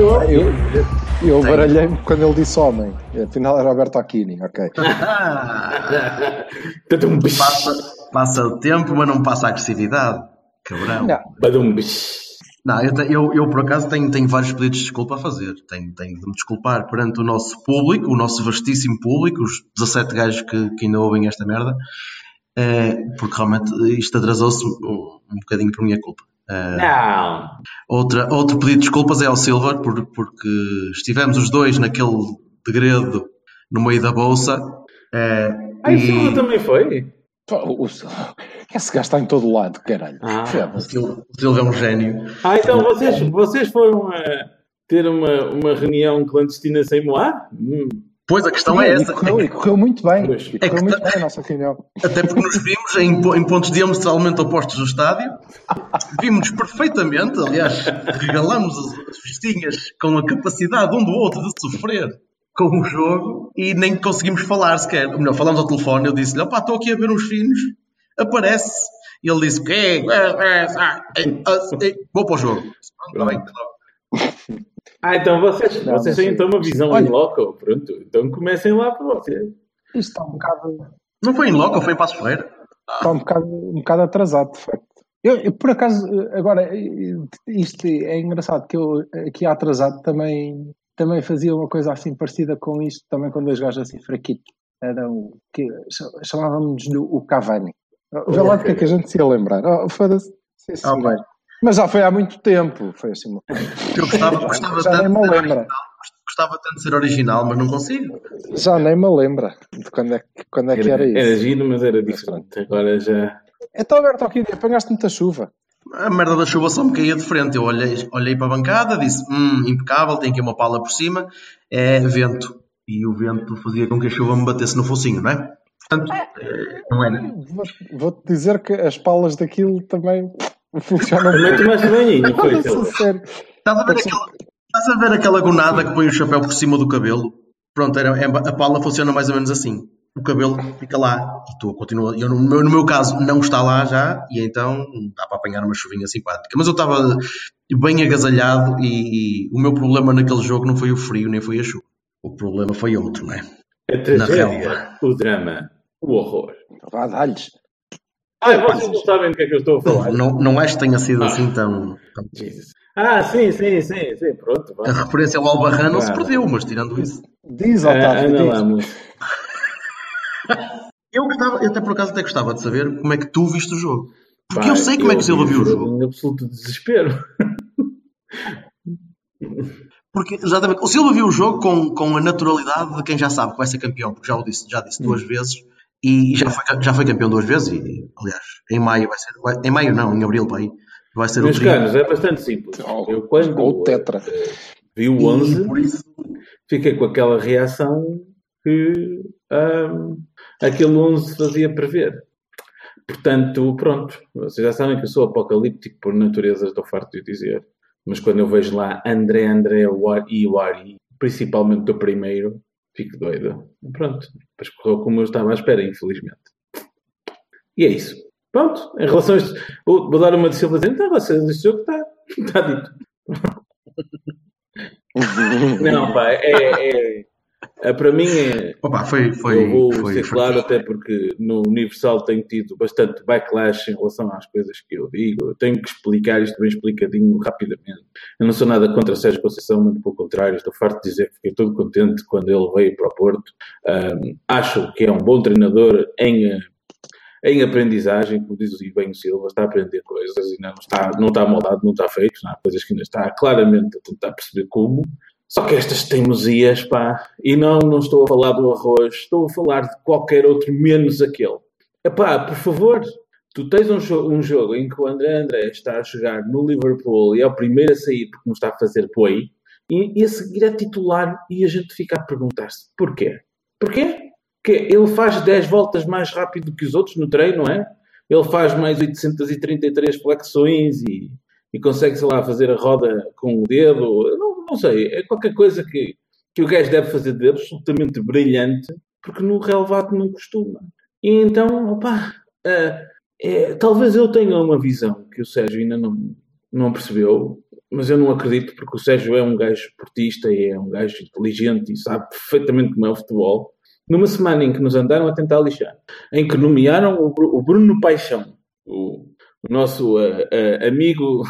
Sei lá. Eu, eu baralhei-me quando ele disse homem. Afinal era Alberto Aquini, ok. Ah, passa, passa o tempo, mas não passa a agressividade. Cabrão. Não. Não, eu, eu, eu, por acaso tenho, tenho vários pedidos de desculpa a fazer. Tenho, tenho de me desculpar perante o nosso público, o nosso vastíssimo público, os 17 gajos que, que ainda ouvem esta merda, eh, porque realmente isto atrasou-se um, um bocadinho por minha culpa. Eh, Não. outra, outro pedido de desculpas é ao Silver, por, porque estivemos os dois naquele degredo no meio da bolsa. eh, Ah, e também foi? o- o- esse gajo está em todo lado, caralho. Ah. o Foda-se. Sil- o Silver é um gênio. Ah, então vocês, vocês foram a ter uma, uma reunião clandestina sem Moá? Hum. Pois a questão é E essa. correu, e correu muito bem. E É que muito tá- bem a nossa reunião. Até porque nos vimos em, em pontos diametralmente opostos do estádio. Vimos perfeitamente, aliás, regalamos as, as festinhas com a capacidade um do outro de sofrer com o jogo e nem conseguimos falar sequer. Ou melhor, falamos ao telefone. Eu disse-lhe: opá, estou aqui a ver uns finos, aparece. E ele disse: que é? Vou para o jogo. Está bem, tá bem. Ah, então vocês, Não, vocês têm então uma visão Olha- em loco. Pronto, então comecem lá para vocês. Isto está um bocado, Não foi em loco, foi em Passo Ferreira. está um bocado, um bocado atrasado, de facto. Eu, eu, por acaso, agora, isto é engraçado que eu aqui atrasado também, também fazia uma coisa assim parecida com isto, também com dois gajos assim fraquitos. Eram, que chamávamos do o Cavani. Vê lá que é que a gente se ia lembrar. Oh, Foda-se. Sim, Ah, senhor. Mas já foi há muito tempo. Foi assim uma Eu gostava, gostava Já nem tanto me de ser lembra. original, gostava tanto de ser original, mas não consigo. Já nem me lembra de quando é, que- quando é que era Era isso. giro, mas era diferente. Agora já. Então, Alberto, aqui apanhaste muita chuva. A merda da chuva só me caía de frente. Eu olhei, olhei para a bancada, disse: Hum, impecável, tem aqui uma pala por cima. É vento. E o vento fazia com que a chuva me batesse no focinho, não é? Portanto, eh, não era. Vou- Vou-te dizer que as palas daquilo também foi Olha, aquilo. sério. Estás a ver aquela, estás a ver aquela gonada que põe o chapéu por cima do cabelo? Pronto, era, é- a pala funciona mais ou menos assim. O cabelo fica lá e tu continua. Eu, no, meu, no meu caso, não está lá já e então dá para apanhar uma chuvinha simpática. Mas eu estava bem agasalhado e, e o meu problema naquele jogo não foi o frio nem foi a chuva. O problema foi outro, não é? A tragédia, o drama, o horror. Vá, dá-lhes. Ah, vocês não sabem do que é que eu estou a falar. Não, não acho que tenha sido assim tão. Ah, sim, sim, sim, sim, pronto. A Vá. referência ao Albarrán não se Ah. perdeu, mas tirando isso. Diz, Ah, Otávio, anda diz. Eu, gostava, eu até por acaso até gostava de saber como é que tu viste o jogo. Porque Pá, eu sei como é que o Silva viu o jogo. Em absoluto desespero. Porque, exatamente, o Silva viu o jogo com, com a naturalidade de quem já sabe que vai ser campeão, porque já o disse, já disse duas vezes e já foi, já foi campeão duas vezes. E, aliás, em maio vai ser. vai- em maio não, em abril vai, vai ser Meus o caros, é bastante simples. Eu quando ou o Tetra. eh, vi o E 11, por isso, fiquei com aquela reação que ahm, aquele 11 fazia prever. Portanto, pronto, vocês já sabem que eu sou apocalíptico por natureza, estou farto de o dizer. Mas quando eu vejo lá André, André e Wari, principalmente do primeiro, fico doido. Pronto, depois correu como eu estava à espera, infelizmente. E é isso. Pronto, em relação a isto, vou, vou dar uma de Silva dizendo, então, vocês, este jogo está, está dito. Não, pá, é, é- é, para mim é, opa, foi, foi, eu vou foi, ser foi- claro, até porque no Universal tenho tido bastante backlash em relação às coisas que eu digo. Eu tenho que explicar isto bem explicadinho rapidamente. Eu não sou nada contra Sérgio Conceição, muito pelo contrário. Estou farto de dizer que fiquei todo contente quando ele veio para o Porto. Ahm, acho que é um bom treinador em, em aprendizagem, como diz o bem o Silva, está a aprender coisas e não está, não está moldado, não está feito. Há coisas que ainda está claramente a tentar perceber como. Só que estas teimosias, pá, e não, não estou a falar do arroz, estou a falar de qualquer outro menos aquele. Epá, por favor, tu tens um, jo um, jogo em que o André André está a jogar no Liverpool e é o primeiro a sair porque não está a fazer play, e, e a seguir é titular e a gente fica a perguntar-se porquê? Porquê? Que ele faz 10 voltas mais rápido que os outros no treino, não é? Ele faz mais 833 flexões e, e consegue, sei lá, fazer a roda com o dedo. Não, não sei, é qualquer coisa que, que o gajo deve fazer de absolutamente brilhante, porque no relevado não costuma. E então, opá, uh, é, talvez eu tenha uma visão que o Sérgio ainda não, não percebeu, mas eu não acredito porque o Sérgio é um gajo esportista e é um gajo inteligente e sabe perfeitamente como é o futebol. Numa semana em que nos andaram a tentar lixar, em que nomearam o Bruno Paixão, o, o nosso uh, uh, amigo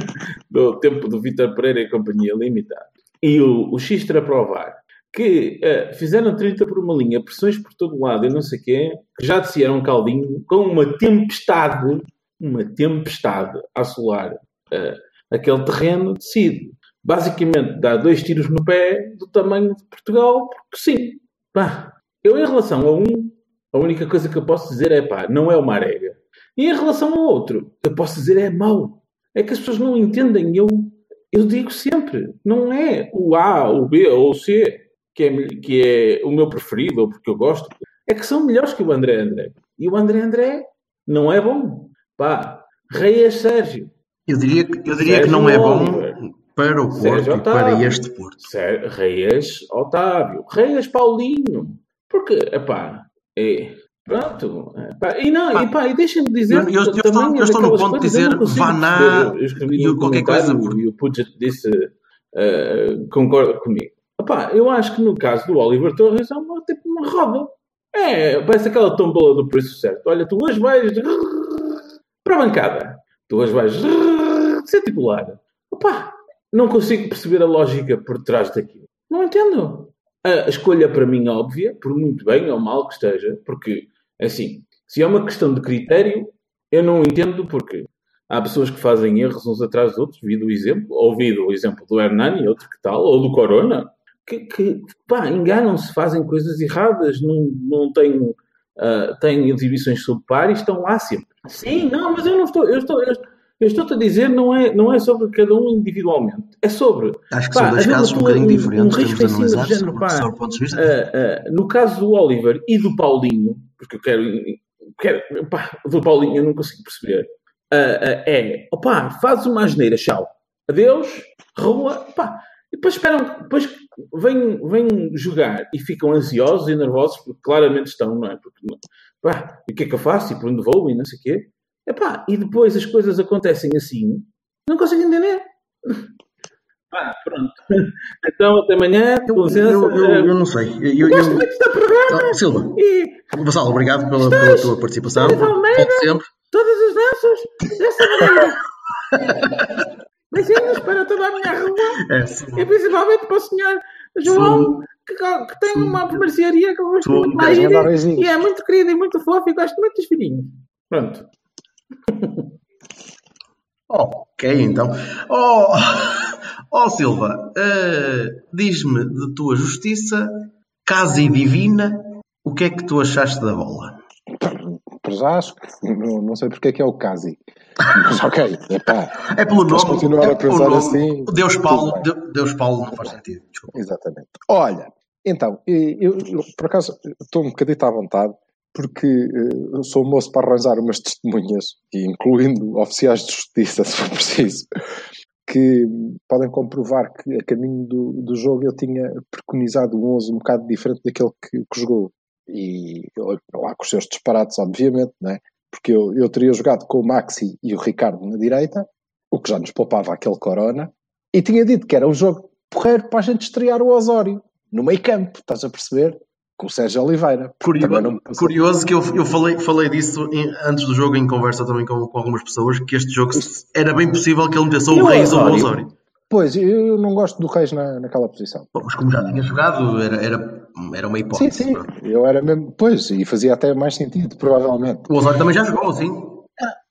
do tempo do Vitor Pereira e Companhia Limitada, e o, o Xistra Provar, que uh, fizeram 30 por uma linha, pressões por todo lado e não sei o quê, que já desceram um caldinho, com uma tempestade, uma tempestade a assolar uh, aquele terreno, decide basicamente dar dois tiros no pé do tamanho de Portugal, porque sim. Pá, eu em relação a um, a única coisa que eu posso dizer é pá, não é uma arega. E em relação ao outro, eu posso dizer é mau. É que as pessoas não entendem. Eu, eu digo sempre, não é o A, o B ou o C que é, que é o meu preferido ou porque eu gosto. É que são melhores que o André André. E o André André não é bom. Pá, Reis Sérgio. Eu diria, eu diria que não é bom para o Porto e para este Porto. Reis Otávio, Reis Paulinho. Porque, epá, é, pronto.Epá, e não, epá, e deixem-me dizer. Eu, eu, eu, estou, eu estou no ponto de dizer Vaná e qualquer coisa. E o Puget disse, uh, concorda comigo. Epá, eu acho que no caso do Oliver Torres é uma, tipo uma roda. É, parece aquela tombola do preço certo. Olha, tu hoje vais para a bancada. Tu hoje vais ser titular. Opa, não consigo perceber a lógica por trás daquilo. Não entendo. A escolha para mim óbvia, por muito bem ou mal que esteja, porque, assim, se é uma questão de critério, eu não entendo porque há pessoas que fazem erros uns atrás dos outros, vi o exemplo, ouvido o exemplo do Hernani, outro que tal, ou do Corona, que, que pá, enganam-se, fazem coisas erradas, não, não têm, uh, têm exibições subpar e estão lá sempre. Sim, não, mas eu não estou, eu estou, eu estou eu estou-te a dizer, não é, não é sobre cada um individualmente. É sobre. Acho que pá, são dois casos um bocadinho diferentes. Um risco assim de género, pá, uh, uh, no caso do Oliver e do Paulinho, porque eu quero. quero pá, do Paulinho eu não consigo perceber. Uh, é, opá, faz uma asneira, tchau. Adeus, rua, pá. E depois esperam, depois vêm, vêm jogar e ficam ansiosos e nervosos, porque claramente estão, não é? Porque, pá, e o que é que eu faço? E por onde vou? E não sei o quê. Epá, e depois as coisas acontecem assim, não consigo entender. Ah, pronto. Então, até amanhã. Eu, eu, eu, eu, não sei. Eu, gosto muito do programa. Oh, Silva. E... Vassal, obrigado pela, pela tua participação. Almeida, sempre. Todas as danças desta maneira. Beijinhos para toda a minha rua. É, e principalmente para o senhor João, que, que, tem uma mercearia que eu gosto muito mais. E é muito querido e muito fofo e gosto muito dos filhinhos. Pronto. ok, então. Oh, oh Silva, uh, diz-me de tua justiça, casa e divina, o que é que tu achaste da bola? Para já acho que não, não sei porque é que é o Casi. Mas ok, epá, é pelo nome. continuar é a pensar nome, assim. Deus Paulo, Deus Paulo não faz sentido. Desculpa. Exatamente. Olha, então, eu, eu, por acaso estou um bocadito à vontade porque uh, sou moço para arranjar umas testemunhas, incluindo oficiais de justiça, se for preciso, que podem comprovar que a caminho do, do jogo eu tinha preconizado um 11 um bocado diferente daquele que, que jogou. E lá com os seus disparates, obviamente, não é? porque eu, eu teria jogado com o Maxi e o Ricardo na direita, o que já nos poupava aquele Corona, e tinha dito que era um jogo porreiro para a gente estrear o Osório, no meio campo, estás a perceber? Com o Sérgio Oliveira. Curioso, curioso que eu, eu falei, falei disso em, antes do jogo, em conversa também com, com, algumas pessoas, que este jogo era bem possível que ele metesse ou o Reis ou o Osório. Pois, eu não gosto do Reis na, naquela posição. Bom, mas como já tinha jogado, era, era, era uma hipótese. Sim, sim, eu era mesmo. Pois, e fazia até mais sentido, provavelmente. O Osório também já jogou, sim.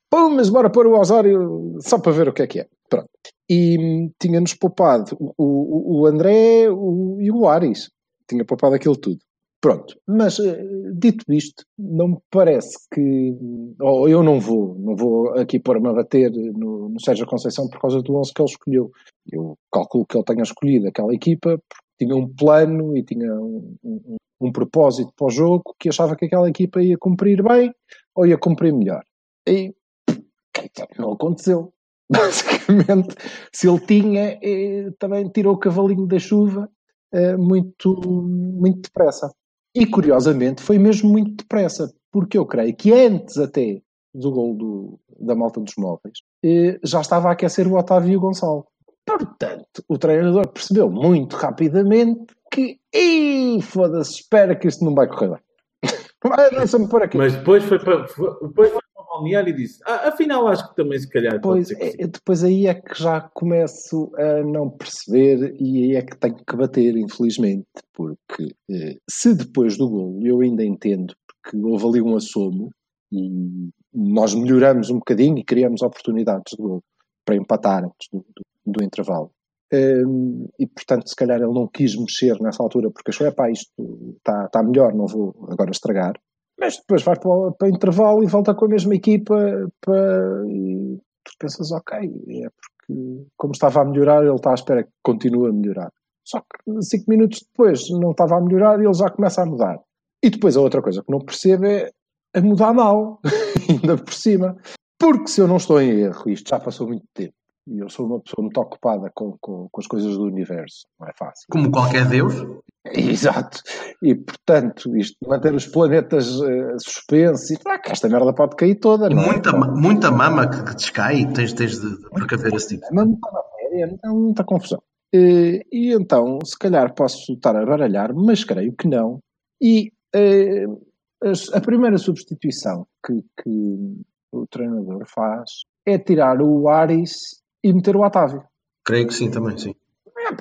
Pô, mas bora pôr o Osório só para ver o que é que é. Pronto. E hum, tinha-nos poupado o, o, o André o, e o Ares. Tinha poupado aquilo tudo. Pronto, mas eh, dito isto, não me parece que. Ou eu não vou, não vou aqui pôr-me a bater no, no Sérgio Conceição por causa do 11 que ele escolheu. Eu calculo que ele tenha escolhido aquela equipa porque tinha um plano e tinha um, um, um propósito para o jogo que achava que aquela equipa ia cumprir bem ou ia cumprir melhor. E não aconteceu. Basicamente, se ele tinha, eh, também tirou o cavalinho da chuva eh, muito, muito depressa. E curiosamente foi mesmo muito depressa, porque eu creio que antes até do gol do, da malta dos móveis eh, já estava a aquecer o Otávio Gonçalo. Portanto, o treinador percebeu muito rapidamente que, foda-se, espera que isto não vai correr bem. Mas depois foi para, depois foi o balneário e disse: ah, afinal, acho que também se calhar. Pois, é, depois aí é que já começo a não perceber e aí é que tenho que bater, infelizmente, porque eh, se depois do gol eu ainda entendo, porque houve ali um assomo e nós melhoramos um bocadinho e criamos oportunidades de gol para empatar antes do, do, do intervalo. Um, e portanto, se calhar ele não quis mexer nessa altura porque achou, é pá, isto está tá melhor, não vou agora estragar. Mas depois vai para, para intervalo e volta com a mesma equipa para, e tu pensas, ok, é porque como estava a melhorar, ele está à espera que continue a melhorar. Só que cinco minutos depois não estava a melhorar e ele já começa a mudar. E depois a outra coisa que não percebo é a mudar mal, ainda por cima. Porque se eu não estou em erro, isto já passou muito tempo, e eu sou uma pessoa muito ocupada com, com, com, as coisas do universo, não é fácil. Como qualquer Deus? Exato. E portanto, isto manter os planetas uh, suspensos, e ah, esta merda pode cair toda. Não é? muita, muita mama que, que descai, tens, tens de, de precaver esse tipo. Mas muita matéria, é muita confusão. Uh, e então, se calhar posso estar a baralhar, mas creio que não. E uh, a primeira substituição que, que o treinador faz é tirar o Aris e meter o Otávio. Creio que sim, também, sim. É,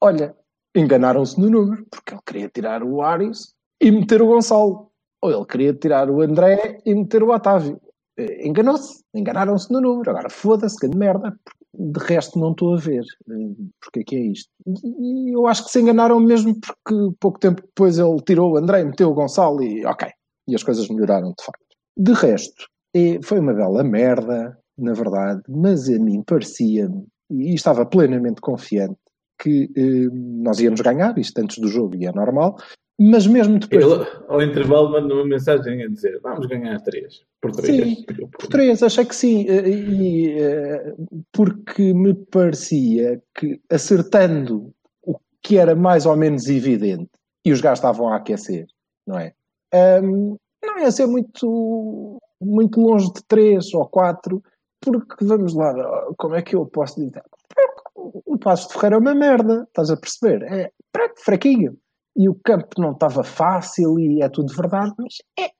olha, enganaram-se no número, porque ele queria tirar o Aris e meter o Gonçalo. Ou ele queria tirar o André e meter o Otávio. Eh, enganou-se, enganaram-se no número. Agora foda-se, grande merda. De resto não estou a ver eh, porque é que é isto. E eu acho que se enganaram mesmo porque pouco tempo depois ele tirou o André, meteu o Gonçalo e ok. E as coisas melhoraram de facto. De resto, eh, foi uma bela merda na verdade, mas a mim parecia-me, e estava plenamente confiante, que eh, nós íamos ganhar, isto antes do jogo e é normal, mas mesmo depois. Ele, ao intervalo, manda uma mensagem a dizer: vamos ganhar três. Por três. Sim, por três, achei que sim. Eh, e, eh, porque me parecia que acertando o que era mais ou menos evidente, e os gajos estavam a aquecer, não é? Um, não ia ser muito, muito longe de três ou quatro, porque, vamos lá, como é que eu posso dizer? O Passo de Ferreira é uma merda, estás a perceber? É fraquinho. E o campo não estava fácil e é tudo verdade, mas é,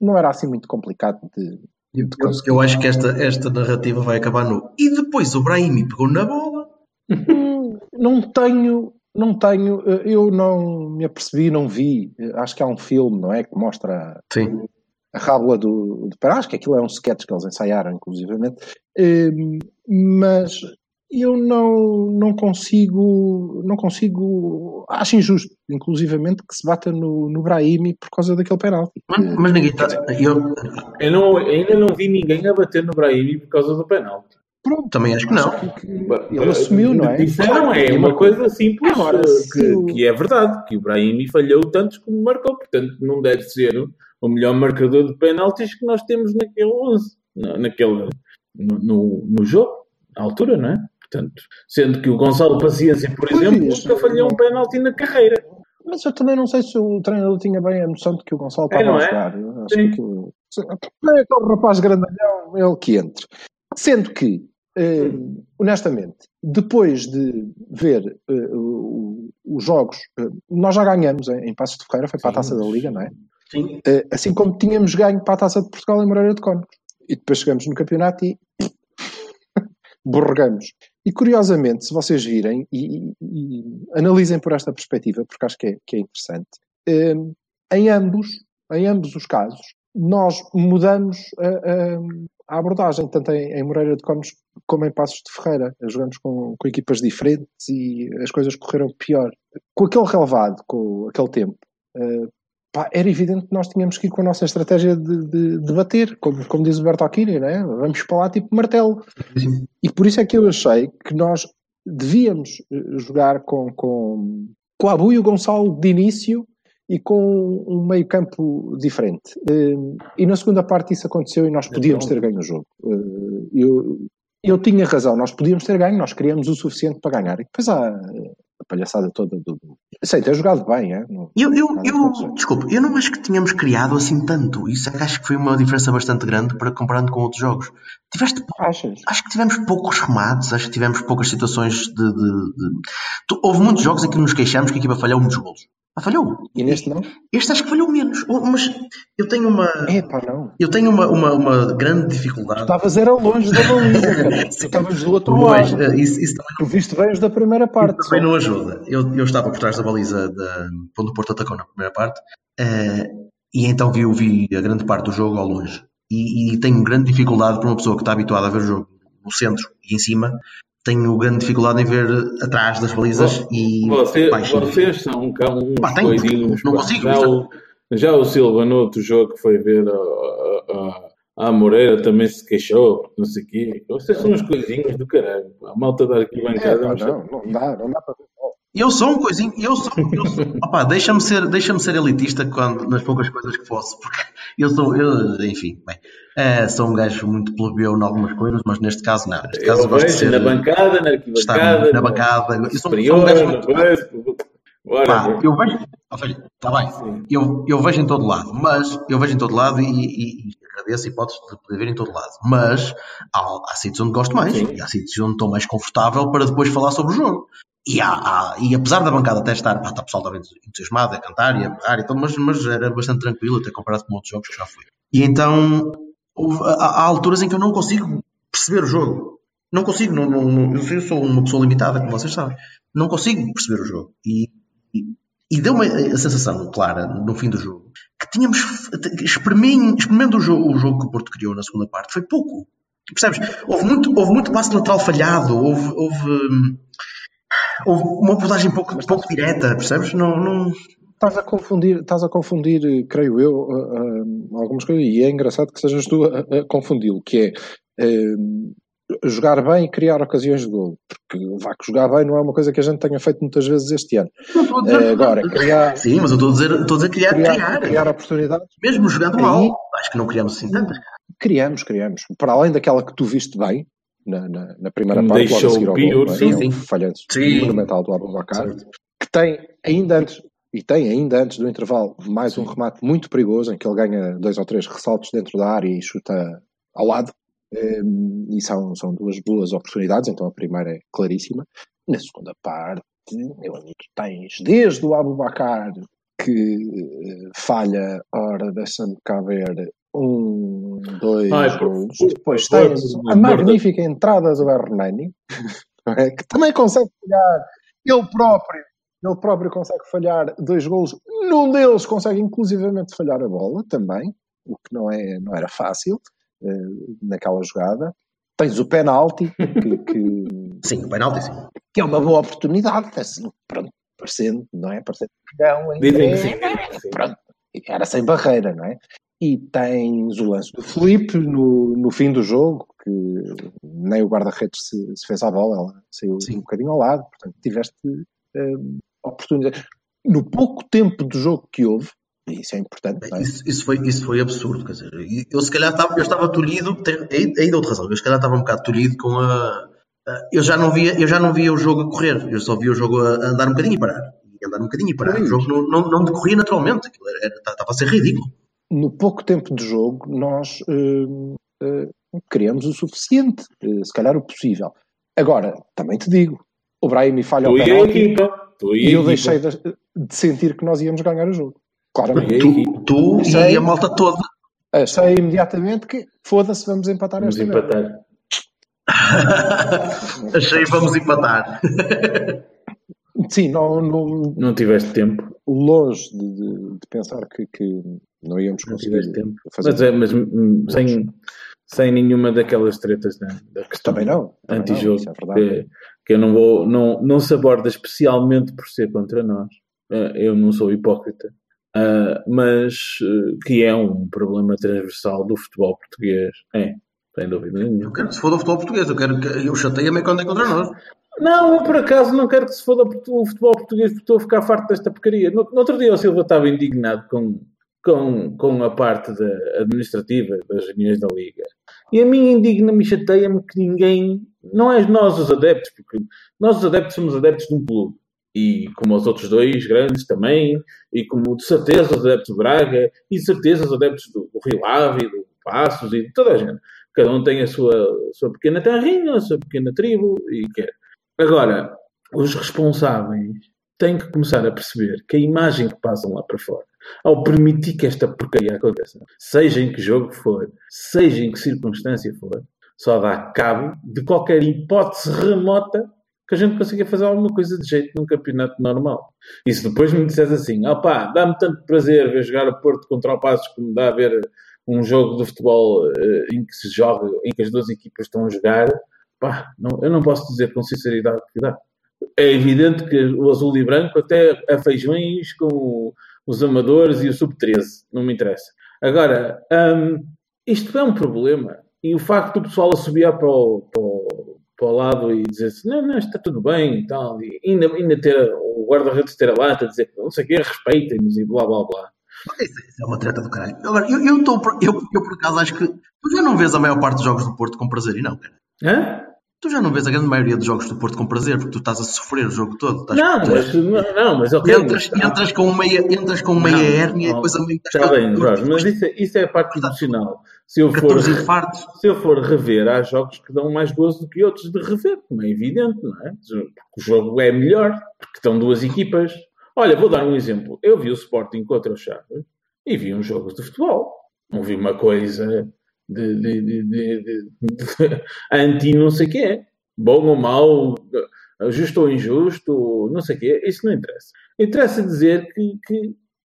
não era assim muito complicado de, de eu, eu, acho que esta, esta narrativa vai acabar no. E depois o Brahimi pegou na bola. Não tenho, não tenho, eu não me apercebi, não vi. Acho que há um filme, não é? Que mostra Sim a rábula do, do Perás, que aquilo é um sketch que eles ensaiaram, inclusivamente, um, mas eu não, não consigo, não consigo, acho injusto, inclusivamente, que se bata no, no Brahimi por causa daquele penalti. Mas, mas ninguém está, eu... eu não, ainda não vi ninguém a bater no Brahimi por causa do penalti. Pronto, também acho que não. Ele assumiu, não é? Isso não é uma coisa simples Agora, que, que, é verdade, que o Brahimi falhou tantos como marcou, portanto não deve ser o melhor marcador de penaltis que nós temos naquele 11, naquele, no, no, no jogo, à altura, não é? Portanto, sendo que o Gonçalo Paciência, por exemplo, nunca falhou um penalti na carreira. Mas eu também não sei se o treinador tinha bem a noção de que o Gonçalo é, estava é, a jogar. Eu acho Sim. que aquilo... É aquele rapaz grandalhão, ele que entre. Sendo que, eh, honestamente, depois de ver eh, os jogos, eh, nós já ganhamos em, em Passos de Ferreira, foi para a taça da Liga, não é? Sim. Uh, assim como tínhamos ganho para a Taça de Portugal em Moreira de Cónicos. E depois chegamos no campeonato e borregamos. E curiosamente, se vocês virem e, e, e, analisem por esta perspectiva, porque acho que é, que é interessante, um, eh, em, ambos, em ambos os casos, nós mudamos a, a, a abordagem, tanto em, em, Moreira de Cónicos como em Passos de Ferreira. Jogamos com, com equipas diferentes e as coisas correram pior. Com aquele relevado, com aquele tempo, uh, pá, era evidente que nós tínhamos que ir com a nossa estratégia de, de, de bater, como, como diz o Bertolini, né? vamos para lá tipo martelo. E por isso é que eu achei que nós devíamos eh, jogar com, com, com Abu e o Gonçalo de início e com um meio campo diferente. Eh, e na segunda parte isso aconteceu e nós podíamos ter ganho o jogo. Eh, eu, eu tinha razão, nós podíamos ter ganho, nós queríamos o suficiente para ganhar. E depois há a palhaçada toda do. Sei, ter jogado bem, é? Não, eu, eu, eu desculpe, eu não acho que tínhamos criado assim tanto. Isso é que acho que foi uma diferença bastante grande para comparando com outros jogos. Tiveste. Achas? Acho que tivemos poucos remates, acho que tivemos poucas situações de. de, de... Houve muitos jogos em que nos queixamos que a equipa falhou muitos golos. Ah, falhou. E neste não? Este acho que falhou menos. Oh, mas eu tenho uma. Epá, não. Eu tenho uma, uma, uma grande dificuldade. Estavas era longe da baliza, cara. Estavas do outro pois, lado. Eh, isso, isso também... Tu viste bem os da primeira parte. Isso também só. não ajuda. Eu, eu estava por trás da baliza da, quando o Porto atacou na primeira parte uh, e então vi, vi a grande parte do jogo ao longe. E, e tenho grande dificuldade para uma pessoa que está habituada a ver o jogo no centro e em cima tenho grande dificuldade em ver atrás das balizas e Você, vocês são um cão uns pá, tenho, coisinhos, não consigo já, o, já o Silva no outro jogo que foi ver a, a, a, Moreira também se queixou não sei o quê. Vocês são uns coisinhos do caralho. A malta dar aqui bancada é, não, não dá, não dá para ver eu sou um coisinho, eu sou, eu sou opa, deixa-me ser, deixa ser elitista quando, nas poucas coisas que posso, porque eu sou, eu, enfim, bem, é, sou um gajo muito plebeu em algumas coisas, mas neste caso não. Neste caso eu de ser, na bancada, na arquibancada, na bancada, eu sou, superior, sou um gajo muito, Pá, eu vejo, está bem, eu, eu vejo em todo lado, mas eu vejo em todo lado e, e, e agradeço a hipótese de poder ver em todo lado, mas há, há sítios onde gosto mais Sim. e há sítios onde estou mais confortável para depois falar sobre o jogo. E, há, há, e apesar da bancada até estar, pá, está pessoal estava entusiasmado a cantar e a berrar e tal, mas, mas era bastante tranquilo até comparado com outros jogos que já fui. E então houve, há, há, alturas em que eu não consigo perceber o jogo. Não consigo, não, não, eu sou uma pessoa limitada, como vocês sabem. Não consigo perceber o jogo. E, e, e deu-me a sensação clara no fim do jogo que tínhamos experimentando o jogo, o jogo que o Porto criou na segunda parte, foi pouco. Percebes? Houve muito, houve muito passo lateral falhado, houve, houve hum, houve uma abordagem pouco, pouco direta, percebes? Não, não... Estás a confundir, estás a confundir, creio eu, uh, uh, algumas coisas, e é engraçado que sejas tu a, a confundi-lo, que é uh, jogar bem e criar ocasiões de gol. Porque vá que jogar bem não é uma coisa que a gente tenha feito muitas vezes este ano. Uh, agora, criar. Sim, mas eu estou a dizer, estou a dizer criar, criar, criar. criar oportunidades. Mesmo jogando mal, acho que não criamos assim tantas. Criamos, criamos. Para além daquela que tu viste bem, na, na, na primeira Me parte, logo a seguir ao gol, é? sim, sim. falhanço monumental do Abubacar, que tem ainda antes, e tem ainda antes do intervalo, mais um remate muito perigoso, em que ele ganha dois ou três ressaltos dentro da área e chuta ao lado. Um, e são, são duas boas oportunidades, então a primeira é claríssima. Na segunda parte, meu amigo, tens desde o Abubacar que uh, falha, ora, deixa-me cá ver, um, dois, Ai, gols. Depois tens a magnífica entrada do Hernani, é? que também consegue falhar ele próprio. Ele próprio consegue falhar dois gols. Num deles consegue inclusivamente falhar a bola também, o que não, é, não era fácil uh, naquela jogada. Tens o penalti, que, que, sim, o penalti, sim. que é uma boa oportunidade, assim, pronto, parecendo, não é? Parecendo que Pronto, era sem barreira, não é? E tens o lance do Felipe no, no fim do jogo, que nem o guarda-redes se, se, fez à bola, ela saiu Sim. um bocadinho ao lado, portanto tiveste uh, oportunidade. No pouco tempo de jogo que houve, isso é importante. É? Isso, isso, foi, isso foi absurdo, quer dizer, eu se calhar estava, eu estava tolhido, ainda outra razão, eu se calhar estava um bocado tolhido com a. Eu já, não via, eu já não via o jogo a correr, eu só via o jogo a andar um bocadinho e parar. E andar um bocadinho e parar. O jogo não, não, não decorria naturalmente, estava a ser ridículo no pouco tempo de jogo, nós uh, uh, criamos o suficiente, uh, se calhar o possível. Agora, também te digo, o Brahim falha o penalti e eu deixei de, de, sentir que nós íamos ganhar o jogo. Claramente. Tu, tu achei, e a malta toda. Achei imediatamente que, foda-se, vamos empatar vamos esta empatar. achei vamos empatar. Sim, não, não, não tiveste tempo. Longe de, de, de pensar que, que, não íamos conseguir tempo. fazer. Mas, é, mas hum, sem, sem nenhuma daquelas tretas da, da questão também não, antijogo, é que, que eu não vou, não, não se aborda especialmente por ser contra nós. Eh, eu não sou hipócrita. Uh, mas uh, que é um problema transversal do futebol português. É, sem dúvida nenhuma. Eu quero que se foda o futebol português, eu quero que eu chateia-me quando é contra nós. Não, eu por acaso não quero que se foda o futebol português porque estou a ficar farto desta porcaria. No, no outro dia o Silva estava indignado com, com, com a parte da administrativa das reuniões da Liga. E a mim indigna-me chateia-me que ninguém, não és nós os adeptos, porque nós os adeptos somos adeptos de um clube. E como os outros dois grandes também, e como de certeza os adeptos de Braga, e de certeza os adeptos do, do Rio Ave, do Passos e de toda a gente. Cada um tem a sua, a sua pequena terrinha, a sua pequena tribo e quer. Agora, os responsáveis têm que começar a perceber que a imagem que passam lá para fora ao permitir que esta porcaria aconteça, seja em que jogo for, seja em que circunstância for, só dá cabo de qualquer hipótese remota que a gente consiga fazer alguma coisa de jeito num campeonato normal. E se depois me disseres assim, opá, dá-me tanto prazer ver jogar o Porto contra o Passos como dá a ver um jogo de futebol uh, em que se joga, em que as duas equipas estão a jogar, pá, não, eu não posso dizer com sinceridade que dá. É evidente que o azul e branco até a feijões com os amadores e o sub-13, não me interessa. Agora, um, isto é um problema. E o facto do pessoal assobiar para o, para o, para o lado e dizer assim, não, não, está tudo bem e tal, e ainda, ainda ter o guarda-redes ter a lata, dizer não sei o que, respeitem-nos e blá blá blá. Isso é uma treta do caralho. Agora, eu, eu, tô, eu, eu por acaso acho que. Tu já não vês a maior parte dos jogos do Porto com prazer e não, cara. Hã? Tu já não vês a grande maioria dos jogos do Porto com prazer, porque tu estás a sofrer o jogo todo. não, mas, não, mas ok. Entras, mas, entras com meia, entras com meia hérnia, não, coisa meio. Está bem, Jorge, mas isso, é, isso é a parte emocional. Se eu, for, se eu for rever, há jogos que dão mais gozo do que outros de rever, como é evidente, não é? O jogo é melhor, porque estão duas equipas. Olha, vou dar um exemplo. Eu vi o Sporting contra o Chaves e vi um jogo de futebol. Não vi uma coisa de, de, de, de, anti não sei o quê. Bom ou mau, justo ou injusto, não sei o quê. Isso não interessa. Interessa dizer que, que,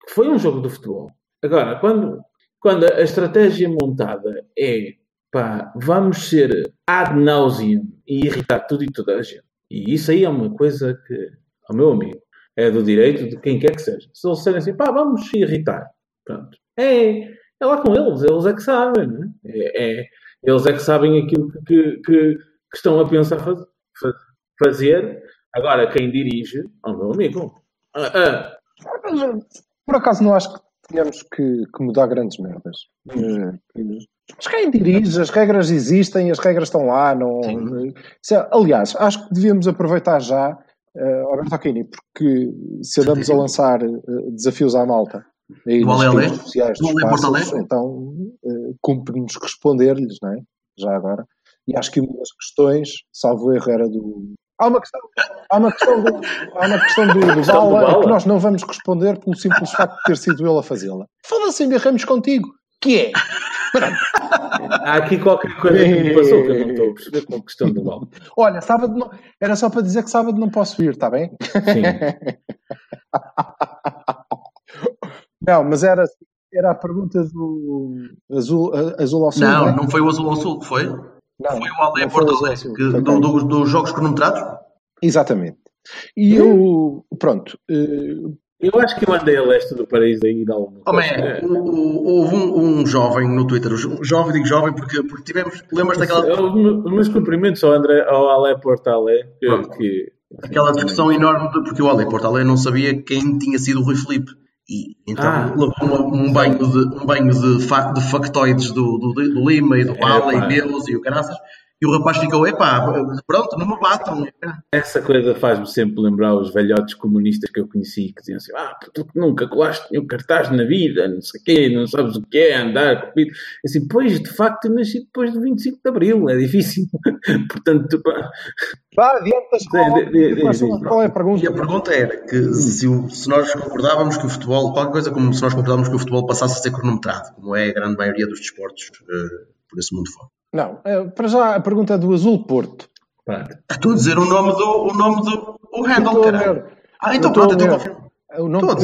que foi um jogo de futebol. Agora, quando, quando a estratégia montada é pá, vamos ser ad nauseam e irritar tudo e toda a gente. E isso aí é uma coisa que, ao meu amigo, é do direito de quem quer que seja. Se eles disserem assim, pá, vamos irritar. Pronto. É, é lá com eles, eles é que sabem, não é? é, é eles é que sabem aquilo que, que, que, estão a pensar faz, fazer. Agora, quem dirige, ao meu amigo. Ah, ah. Por acaso não acho que tenhamos que, que mudar grandes merdas. Mas quem dirige, as regras existem, as regras estão lá. Não, é, aliás, acho que devíamos aproveitar já, uh, Alberto Aquini, porque se andamos a lançar uh, desafios à malta aí do sociais do dos Ale Porto passos, então uh, cumpre-nos responder-lhes, não é? Já agora. E acho que uma das questões, salvo erro, era do. Há uma questão, há uma questão do, há uma questão do, do questão do Bala, que nós não vamos responder pelo simples facto de ter sido ele a fazê-la. Foda-se, embirramos contigo. Que é? Pronto. Há aqui qualquer coisa que me passou que eu não estou a perceber com a questão do mal. Olha, sábado não... era só para dizer que sábado não posso ir, está bem? Sim. Não, mas era, era a pergunta do azul, azul ao sul. Não, é? não foi o Azul ao Sul, foi? Não, Foi o o Porto Alegre, que- do- do- dos jogos cronometrados? Exatamente. E eu, pronto, eh, Eu acho que eu andei a leste do paraíso aí de alguma Oh, o- houve um, um jovem no Twitter, um jovem, digo jovem porque, porque tivemos, lembras daquela Os meus cumprimentos ao André, ao Ale Portalé, que, aquela discussão enorme, de- porque o Ale Portalé não sabia quem tinha sido o Rui Filipe. E então Ah. levou um, um banho de, um banho de, fa- de factoides do, do, do Lima e do Bala Epá. e deles e o caraças. E o rapaz ficou, epá, pronto, não me batam. Essa coisa faz-me sempre lembrar os velhotes comunistas que eu conheci que diziam assim: Ah, tu nunca colaste nenhum cartaz na vida, não sei o quê, não sabes o que é andar com pito. Assim, pois, de facto, eu nasci depois do 25 de Abril, é difícil. Portanto, pá, vá di- Qual- é a pergunta? E a pergunta era que se, o- se nós concordávamos que o futebol, qualquer coisa como se nós concordávamos que o futebol passasse a ser cronometrado, como é a grande maioria dos desportos eh, por esse mundo fora. Não, eh, para já a pergunta é do Azul Porto. pronto. Estou a dizer o nome do, o nome do o handle, caralho. ver. Ah, então pronto, estou então confirmo. Estou a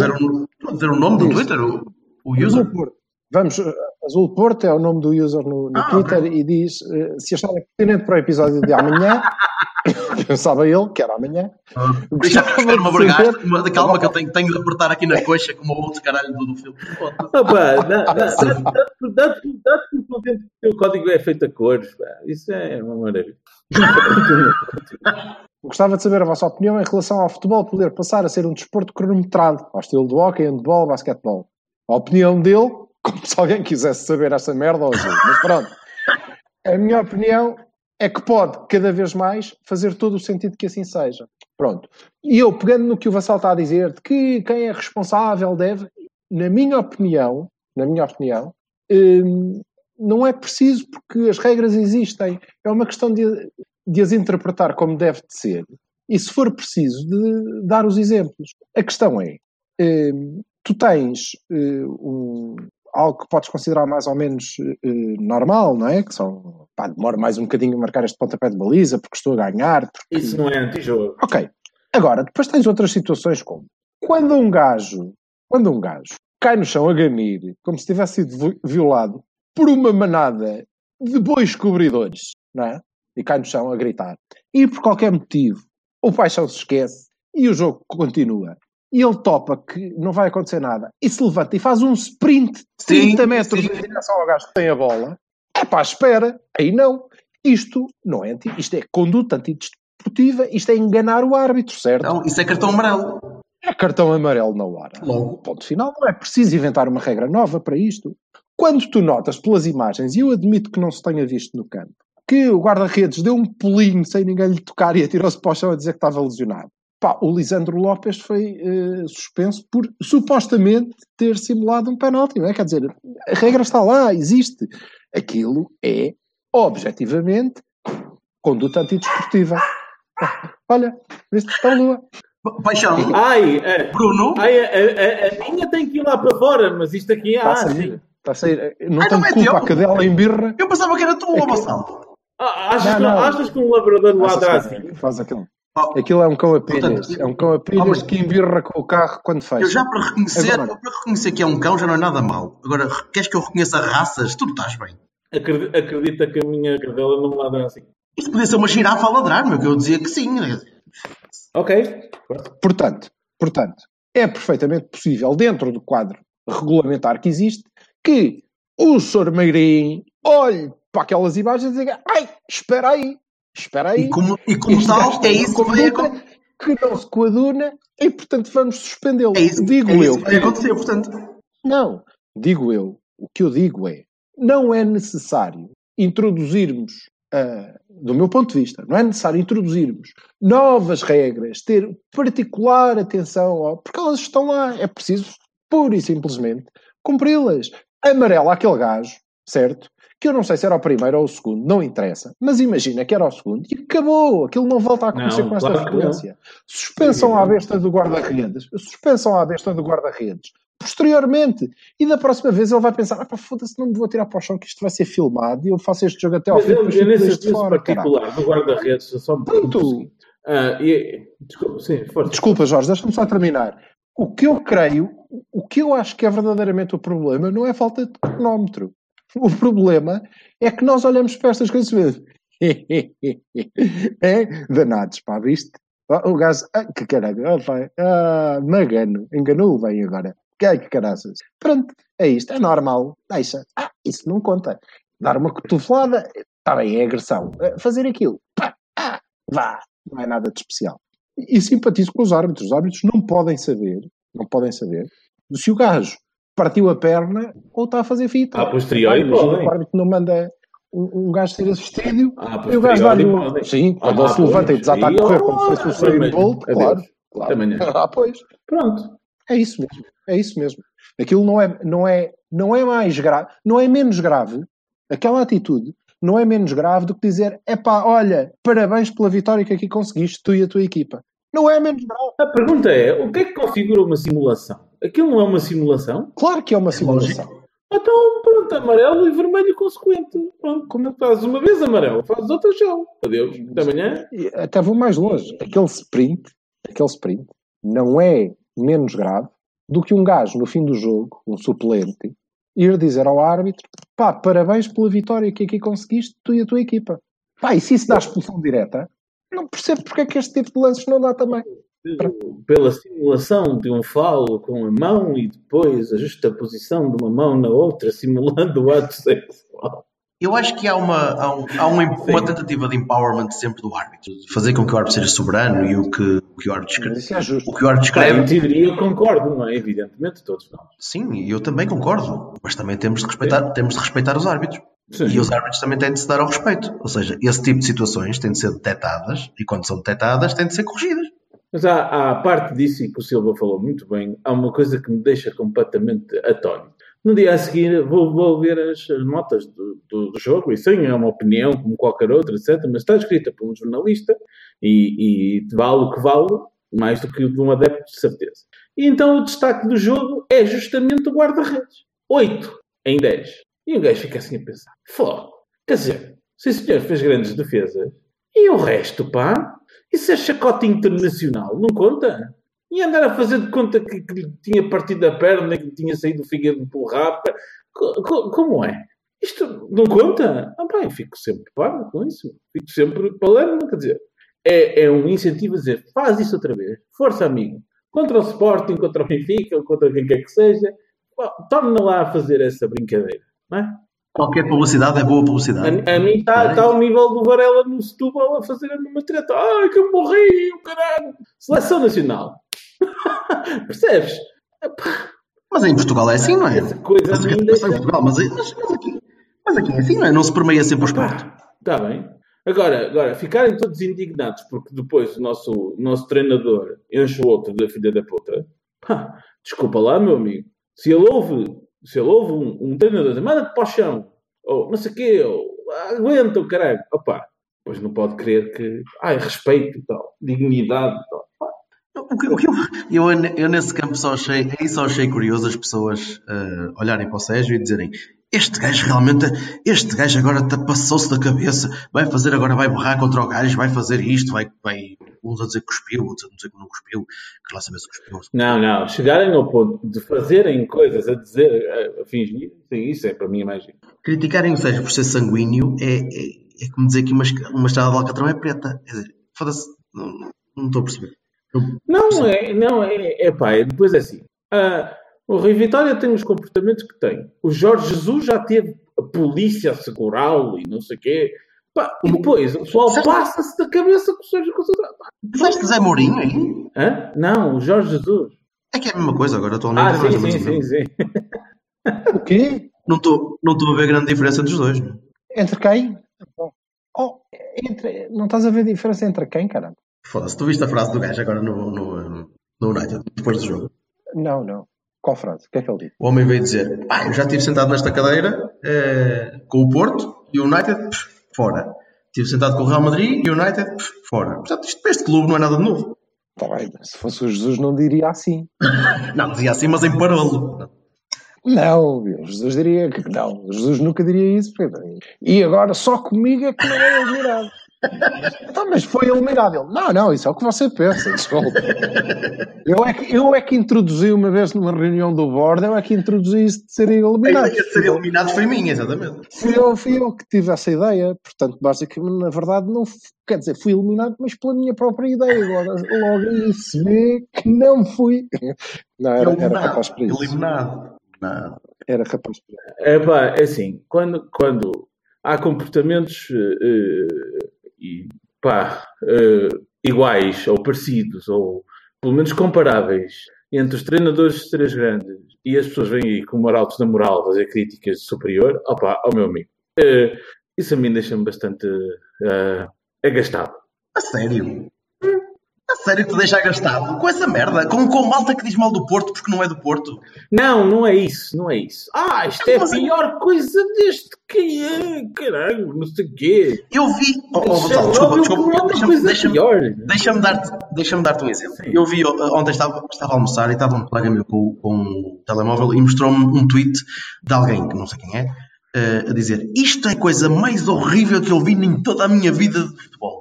dizer o, nome do. Twitter, o, o Azul user. Porto. Vamos, eh, Azul Porto é o nome do user no, no Ah, Twitter ok. e diz eh, se achar pertinente para o episódio de amanhã, pensava ele que era amanhã. Deixa gostava eu uma uma- calma que eu tenho, tenho de apertar aqui na coxa como o outro caralho do, do filme. Opa, dá-te dá-te- dá-te contente que o código é feito a cores. pá. Isso é uma maravilha. Gostava de saber a vossa opinião em relação ao futebol poder passar a ser um desporto cronometrado, ao estilo do hockey, handball, basquetebol. A opinião dele, como se alguém quisesse saber essa merda hoje. Mas pronto. A minha opinião é que pode, cada vez mais, fazer todo o sentido que assim seja. Pronto. E eu, pegando no que o Vassal está a dizer, de que quem é responsável deve, na minha opinião, na minha opinião, hum, não é preciso porque as regras existem. É uma questão de, de as interpretar como deve de ser. E se for preciso, de dar os exemplos. A questão é, hum, tu tens eh, um, algo que podes considerar mais ou menos eh, normal, não é? Que são, pá, demora mais um bocadinho a marcar este pontapé de baliza porque estou a ganhar, porque Isso não é antijogo. Ok. Agora, depois tens outras situações como quando um gajo, quando um gajo cai no chão a ganir, como se tivesse sido vi- violado por uma manada de bois cobridores, não é? E cai no chão a gritar. E por qualquer motivo, o paixão se esquece e o jogo continua. E ele topa que não vai acontecer nada e se levanta e faz um sprint de Sim, 30 metros sim. em direção ao gajo que tem a bola. É pá, espera. Aí não. Isto não é anti, isto é conduta antidesportiva, isto é enganar o árbitro, certo? Então, isso é cartão amarelo. É cartão amarelo na hora. Logo. Ponto final. Não é preciso inventar uma regra nova para isto. Quando tu notas pelas imagens, e eu admito que não se tenha visto no campo, que o guarda-redes deu um pulinho sem ninguém lhe tocar e atirou-se para o chão a dizer que estava lesionado. Pá, o Lisandro Lopes foi eh, suspenso por supostamente ter simulado um penalti, não é? Quer dizer, a regra está lá, existe. Aquilo é, objetivamente, conduta antidesportiva. Olha, viste? Está a lua. Paixão. Ai, é, Bruno. ai a, a- a minha tem que ir lá para fora, mas isto aqui Está a ah, sair. sim. Está a sair. Não Ah, tenho não é culpa teu? a cadela em birra. Eu pensava que era tu, É ó que-. Ah, achas, Não, que, não. achas que um labrador assim? aquilo. Faz aquilo. Oh, Aquilo é um cão a pilhas. Portanto, É um cão a pilhas mas- que embirra com o carro quando fecha. Eu já para reconhecer, Agora. para reconhecer que é um cão já não é nada mau. Agora, queres que eu reconheça raças? Tu não estás bem. Acredi- Acredita que a minha cadela não ladra assim. Isto podia ser uma girafa a ladrar, meu, que eu dizia que sim. Ok. Portanto, portanto, é perfeitamente possível, dentro do quadro regulamentar que existe, que o Sr. Meirim olhe para aquelas imagens e diga: ai, espera aí, espera aí. E como, e como tal, é isso que vai que não se coaduna e, portanto, vamos suspendê-lo. É isso, Digo é isso eu. que vai acontecer, portanto. Não, digo eu. O que eu digo é, não é necessário introduzirmos, ah, do meu ponto de vista, não é necessário introduzirmos novas regras, ter particular atenção, ao, porque elas estão lá, é preciso, pura e simplesmente, cumpri-las. Amarelo àquele gajo, certo? Que eu não sei se era o primeiro ou o segundo, não interessa, mas imagina que era o segundo e acabou, aquilo não volta a acontecer Não, com esta claro frequência. Suspensam à besta do guarda-redes, suspensam à besta do guarda-redes, posteriormente. E da próxima vez ele vai pensar: ah, pá, foda-se, não me vou tirar para o chão que isto vai ser filmado e eu faço este jogo até ao Mas fim. eu, depois eu nesse, caralho. particular do guarda-redes, só me Pronto. Ah, e, desculpa, sim. Desculpa, Jorge, deixa-me só terminar. O que eu creio, o que eu acho que é verdadeiramente o problema não é a falta de cronómetro. O problema é que nós olhamos para estas coisas vemos. é danados, pá, viste? O gajo, ah, que caralho, ah, pá, ah, magano, enganou bem agora. Que que caraças. Pronto, é isto, é normal, deixa. Ah, isso não conta. Dar uma cotovelada, está bem, é agressão. Ah, Fazer aquilo, pá, ah, vá, não é nada de especial. E simpatizo com os árbitros. Os árbitros não podem saber, não podem saber, se o gajo partiu a perna ou está a fazer fita. A posteriori podem. que O árbitro não manda um, um gajo ser assistido Ah, e o gajo dá-lhe um... Sim, quando Ah, ele se levanta e desata a correr como se fosse o também. Usain Bolt, claro. claro. Até amanhã. Ah, pois. Pronto. É isso mesmo. É isso mesmo. Aquilo não é, não é, não é mais grave, não é menos grave. Aquela atitude não é menos grave do que dizer, epá, olha, parabéns pela vitória que aqui conseguiste, tu e a tua equipa. Não é menos grave. A pergunta é: o que é que configura uma simulação? Aquilo não é uma simulação? Claro que é uma simulação. Então, pronto, amarelo e vermelho consequente. Pronto, como fazes uma vez amarelo, fazes outra tchau. Adeus. Até amanhã. Até vou mais longe. Aquele sprint, aquele sprint, não é menos grave do que um gajo no fim do jogo, um suplente, ir dizer ao árbitro: pá, parabéns pela vitória que aqui conseguiste, tu e a tua equipa. Pá, e se isso dá expulsão direta, não percebo porque é que este tipo de lances não dá também. Pela simulação de um falo com a mão e depois a justa posição de uma mão na outra, simulando o ato sexual. Eu acho que há uma, há, um, há uma, uma, tentativa de empowerment sempre do árbitro, de fazer com que o árbitro seja soberano e o que o, que o árbitro escreve. Isso é justo. O que o árbitro escreve. Em teoria eu concordo, não é? Evidentemente, todos nós. Sim, eu também concordo, mas também temos de respeitar, temos de respeitar os árbitros. Sim. E os árbitros também têm de se dar ao respeito. Ou seja, esse tipo de situações têm de ser detectadas e quando são detectadas têm de ser corrigidas. Mas há, há parte disso, e que o Silva falou muito bem, há uma coisa que me deixa completamente atónito. No dia a seguir vou, vou ver as, as notas do, do, do, jogo, e sim, é uma opinião como qualquer outra, etc. Mas está escrita por um jornalista e, e vale o que vale, mais do que de um adepto de certeza. E então o destaque do jogo é justamente o guarda-redes. 8 em 10. E o gajo fica assim a pensar: foda Quer dizer, sim senhor, fez grandes defesas. E o resto, pá? Isso é chacota internacional, não conta? E andar a fazer de conta que, que lhe tinha partido a perna, que lhe tinha saído o fígado pelo rapa. Como é? Isto não conta? Ah, bem, fico sempre parado com isso. Fico sempre falando, quer dizer, é, é um incentivo a dizer, faz isso outra vez. Força, amigo. Contra o Sporting, contra o Benfica, contra quem quer que seja, torna lá a fazer essa brincadeira, não é? Qualquer publicidade é boa publicidade. A, a mim está tá ao nível do Varela no Setúbal a fazer a mesma treta. Ai, que eu morri, o caralho. Seleção Nacional. Percebes? Mas em Portugal é assim, não é? Essa coisa mas, mas, em Portugal, mas, mas, mas, aqui, mas aqui é assim, não é? Não se permeia sempre o esporte. Está bem. Agora, agora, ficarem todos indignados porque depois o nosso, nosso treinador enche o outro da filha da puta. Pá, desculpa lá, meu amigo. Se ele ouve, se ele ouve um, um treinador manda-te para o chão, ou não sei o quê, ou aguenta o caralho. Opa, pois não pode crer que. Ai, respeito e tal, dignidade e tal. O que, o que eu, eu, eu, nesse campo só achei, aí só achei curioso as pessoas uh, olharem para o Sérgio e dizerem este gajo realmente, este gajo agora passou-se da cabeça, vai fazer agora, vai borrar contra o gajo, vai fazer isto, vai, vai uns a dizer que cuspiu, outros a dizer que não cuspiu, que lá saber se cuspiu. Não, não, chegarem ao ponto de fazerem coisas a dizer, a, fingir, sim, isso é para mim a mais Criticarem o Sérgio por ser sanguíneo é, é, é como dizer que uma, uma estrada de Alcatrão é preta. Quer dizer, foda-se, não, não estou a perceber. Não, é, não, é, é pá, é depois é assim. Uh, o Rui Vitória tem os comportamentos que tem. O Jorge Jesus já teve a polícia a segurá-lo e não sei o quê. Pá, e depois o pessoal passa-se da cabeça com o Sérgio Conceição. Disseste Zé Mourinho aí? Hã? Não, o Jorge Jesus. É que é a mesma coisa agora, atualmente. Ah, sim, sim, sim, sim. o quê? Não estou não a ver grande diferença entre os dois. Entre quem? Oh, entre, não estás a ver diferença entre quem, caramba? Foda-se, tu viste a frase do gajo agora no, no, no United, depois do jogo? Não, não. Qual frase? O que é que ele disse? O homem veio dizer: ah, eu já estive sentado nesta cadeira eh, com o Porto e o United, pff, fora. Estive sentado com o Real Madrid e o United, pff, fora. Portanto, isto para este clube não é nada de novo. Está bem, se fosse o Jesus não diria assim. não, dizia assim, mas em parolo. Não, Jesus diria que não. Jesus nunca diria isso. E agora só comigo é que não é admirado. Então, mas foi eliminado. Ele, não, não, isso é o que você pensa, desculpa. Eu é, que, eu é que introduzi uma vez numa reunião do board, eu é que introduzi isso de ser eliminado. A ideia de ser eliminado foi minha, exatamente. Fui eu, fui eu que tive essa ideia, portanto, basicamente, na verdade, não quer dizer, fui eliminado, mas pela minha própria ideia. Logo, logo aí se vê que não fui. Não, era, era capaz para isso. Eliminado. Não. Era capaz para isso. É pá, é assim, quando, quando há comportamentos. Uh, e pá, uh, iguais ou parecidos ou pelo menos comparáveis entre os treinadores de três grandes e as pessoas vêm aí com moraltos na moral fazer críticas superior, opá, ao meu amigo. Uh, isso a mim deixa-me bastante uh, agastado. A sério? Sério que te deixa gastado? Com essa merda? Com, com malta que diz mal do Porto porque não é do Porto? Não, não é isso, não é isso. Ah, isto é a pior coisa deste que é, caralho, não sei o quê. Eu vi. Oh, oh, desculpa, desculpa. Deixa-me deixa deixa dar-te deixa dar um exemplo. Sim. Eu vi, ontem estava, estava a almoçar e estava um colega meu com, com o telemóvel e mostrou-me um tweet de alguém que não sei quem é, uh, a dizer: Isto é a coisa mais horrível que eu vi em toda a minha vida de futebol.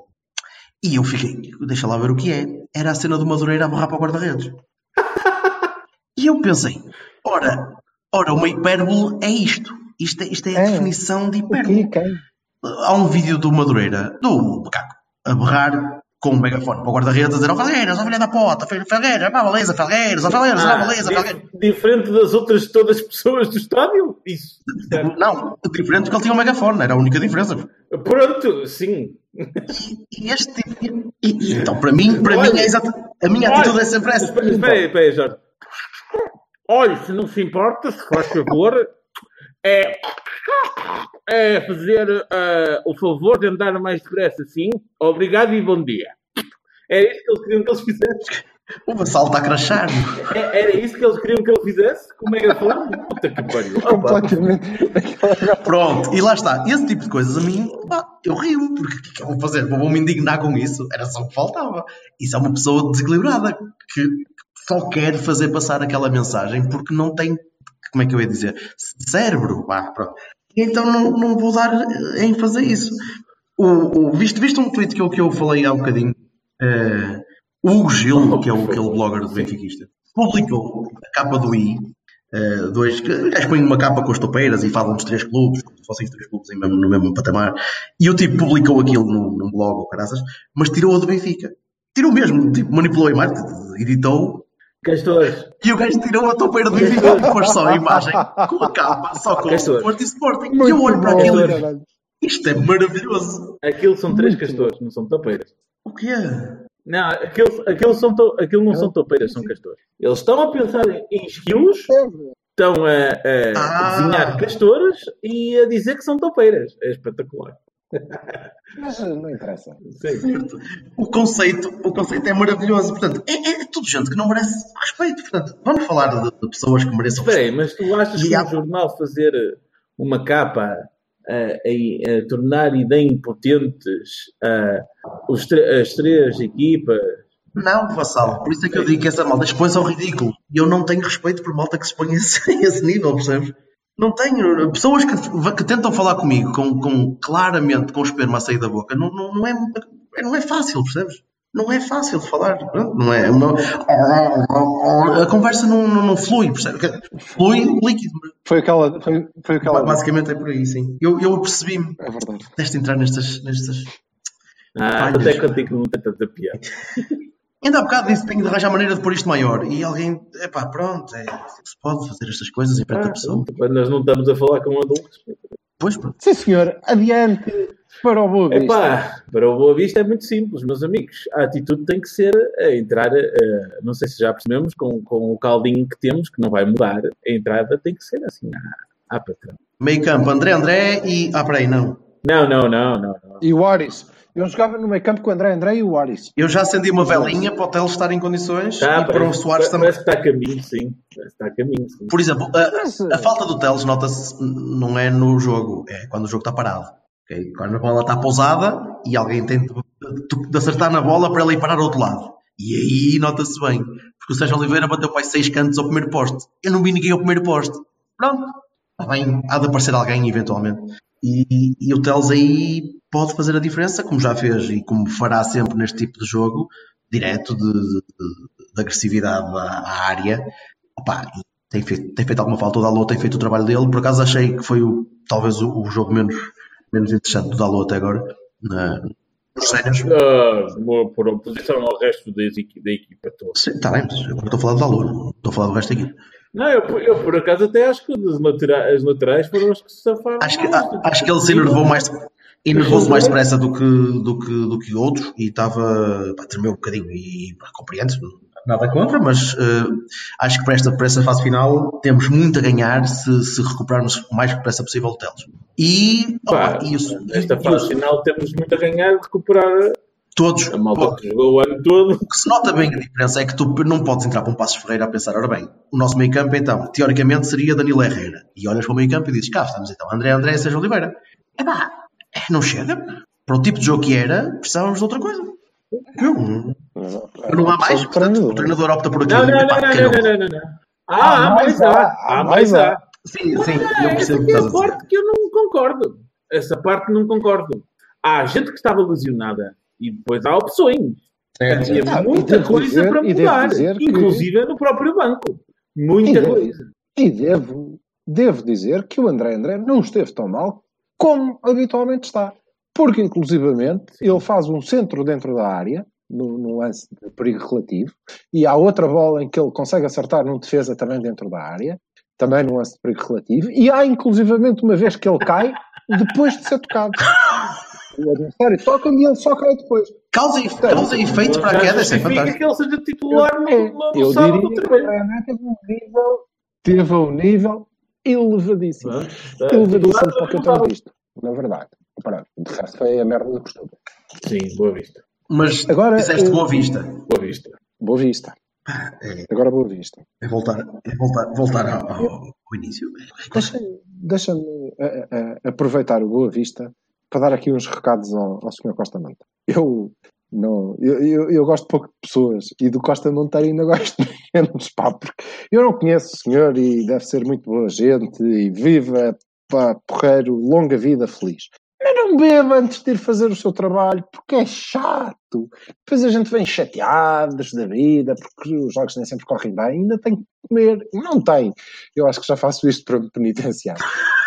E eu fiquei, deixa lá ver o que é. Era a cena do Madureira a borrar para o guarda-redes. e eu pensei, ora, Ora, uma hipérbole é isto. Isto é, isto é a É. definição de hipérbole. Quem? Há um vídeo do Madureira, do macaco, a berrar com um megafone para o guarda-redes a dizer: Ó Felgueiras, ó filha da pota, Felgueiras, vá beleza, Felgueiras, ó Felgueiras, Ah, vá beleza, di- Felgueiras. diferente das outras todas as pessoas do estádio? Isso. Não, diferente porque ele tinha um megafone, era a única diferença. Pronto, sim. E este tipo. E, e então, para mim, para Olha, mim é exato. A minha olha, atitude é sempre essa. Espera, espera aí, espera aí, Jorge. Olha, se não se importa, se faz favor, é, é fazer eh, o favor de andar mais depressa, sim. Obrigado e bom dia. Era isso que eles queriam que eles fizessem? O Vassal está a crachar. É- Era isso que eles queriam que ele fizesse? Com o megafone? Puta que pariu. Completamente. Pronto, e lá está. Esse tipo de coisas a mim, pá, eu rio, porque o que é que eu vou fazer? Vou me indignar com isso? Era só o que faltava. Isso é uma pessoa desequilibrada que só quer fazer passar aquela mensagem porque não tem, como é que eu ia dizer? Cérebro. Vá, pronto. Então não, não vou dar em fazer isso. O, o, viste, viste um tweet que eu, que eu falei há um bocadinho? O Hugo Gil, que é o, aquele blogger do Benfiquista, publicou a capa do I, eh, dois, que gajos põem uma capa com as topeiras e falam dos três clubes, como se fossem os três clubes mesmo- no mesmo patamar. E o tipo publicou aquilo num, num blog ou caraças, mas tirou a do Benfica. Tirou mesmo, tipo, manipulou a imagem, editou, Castores. e o gajo tirou a topeira do Benfica e pôs só a imagem com a capa, só com o Castores. Porto e Sporting. E eu olho para aquilo e isto é maravilhoso. Aquilo são três Muito castores, não são topeiras. O que é? Não, aquilo, aquilo, são to, aquilo não são topeiras, são castores. Eles estão a pensar em, esquilos, estão a, a Ah. desenhar castores e a dizer que são topeiras. É espetacular. Mas eh, não interessa. Sim. O conceito, o conceito é maravilhoso. Portanto, é, é tudo gente que não merece respeito. Portanto, vamos falar de, de pessoas que mereçam Espera aí, respeito. mas tu achas E que há- um jornal fazer uma capa a, tornar idempotentes a, os as três equipas? Não, Vassal. Por isso é que eu digo que essa malta expõe-se ao ridículo. E eu não tenho respeito por malta que se expõe a esse, esse nível, percebes? Não tenho. Pessoas que, que tentam falar comigo com, com claramente com o esperma a sair da boca, não, não, não, é, não é fácil, percebes? Não é fácil de falar. pronto, Não é, não- a conversa não, não, não flui, percebes? Flui líquido. Foi aquela. Foi, foi aquela. Basicamente é por aí, sim. Eu, eu percebi-me. É verdade. Deste entrar nestas, nestas. Ah, até contigo não tem tanta piada. Ainda há bocado disse que tenho de arranjar maneira de pôr isto maior. E alguém, epá, pronto, é, se pode fazer estas coisas em frente à Ah, pessoa. pronto, nós não estamos a falar com adultos. Pois, pronto. Sim, senhor. Adiante para o Boa Vista. Epá, para o Boa Vista é muito simples, meus amigos. A atitude tem que ser a entrar, eh, não sei se já percebemos, com, com o caldinho que temos, que não vai mudar, a entrada tem que ser assim, à, à patrão. Meio campo, André André e. Ah, peraí, não. Não, não, não, não. não. E o Aris. Eu jogava no meio campo com o André André e o Aris. Eu já acendi uma velinha para o Teles estar em condições Tá, e para o parece- Soares também. Parece que está a caminho, sim. Parece que está a caminho, sim. Por exemplo, a, a falta do Teles nota-se não é no jogo, é quando o jogo está parado. Ok? Quando a bola está pousada e alguém tem de, acertar na bola para ela ir parar ao outro lado. E aí nota-se bem. Porque o Sérgio Oliveira bateu para seis cantos ao primeiro poste. Eu não vi ninguém ao primeiro poste. Pronto. Está bem, há de aparecer alguém eventualmente. E, e o Teles aí pode fazer a diferença, como já fez e como fará sempre neste tipo de jogo, direto de, de- de- de agressividade à, área. Opa, tem feito, tem feito alguma falta. O Dalot tem feito o trabalho dele. Por acaso achei que foi o, talvez o, o jogo menos, menos interessante do Dalot até agora. Na, nos séniores. Vou por oposição ao resto equi- da equipa toda. Está bem, mas agora estou a falar do Dalot, estou a falar do resto aqui. Não, eu, eu por acaso até acho que os laterais, as laterais foram as que se safaram. Acho que, a- acho que ele se enervou mais, enervou-se mais depressa do que, do, que, do que outros e estava, pá, tremeu um bocadinho e pá, compreende nada contra, mas eh, acho que para esta, para esta fase final temos muito a ganhar se, se recuperarmos o mais depressa possível o Teles. E, Pá, opa, e isso, Nesta e- e fase isso, final temos muito a ganhar recuperar todos, a malta que jogou o ano todo. O que se nota bem a diferença é que tu não podes entrar para um Passos Ferreira a pensar, ora bem, o nosso meio campo então, teoricamente seria Danilo Herrera. E olhas para o meio campo e dizes, cá estamos então, André André e Sérgio Oliveira. É pá, não chega. Para o tipo de jogo que era, precisávamos de outra coisa. Não, não há mais, portanto, o treinador opta por aquilo. Não, não, não, não, não, não, não, não. Ah, há mais há. Há mais há. Sim, sim, eu Essa percebo que é estás a parte que eu não concordo. Essa parte não concordo. Há gente que estava lesionada e depois há opções. Havia Ah, muita coisa para mudar, inclusive no próprio banco. Muita coisa. E devo, devo dizer que o André André não esteve tão mal como habitualmente está. Porque, inclusivamente, ele faz um centro dentro da área, no, no lance de perigo relativo, e há outra bola em que ele consegue acertar num defesa também dentro da área, também no lance de perigo relativo, e há, inclusivamente, uma vez que ele cai, depois de ser tocado. O adversário toca e ele só cai depois. Causa, e, causa efeito para a queda, isso é fantástico. que ele seja titular no, É, no, no eu sábado diria que o teve um nível, teve um nível elevadíssimo. Elevadíssimo para o que eu tenho visto, na verdade. Pronto, de resto foi a merda do costume. Sim, boa vista. Mas Agora, disseste eh, Boa Vista. Boa vista. Boa vista. É, Agora boa vista. é voltar, é voltar, voltar ao, ao- início. Deixa-me deixa-me, eh, eh, aproveitar o Boa Vista para dar aqui uns recados ao, ao Sr. Costa Monteiro. Eu, não, eu, eu, eu gosto pouco de pessoas e do Costa Monteiro ainda gosto menos, pá, porque eu não conheço o senhor e deve ser muito boa gente e viva, pá, porreiro, longa vida, feliz. Não beba antes de ir fazer o seu trabalho, porque é chato. Depois a gente vem chateados da vida, porque os jogos nem sempre correm bem, ainda tem que comer. Não tem. Eu acho que já faço isto para me penitenciar.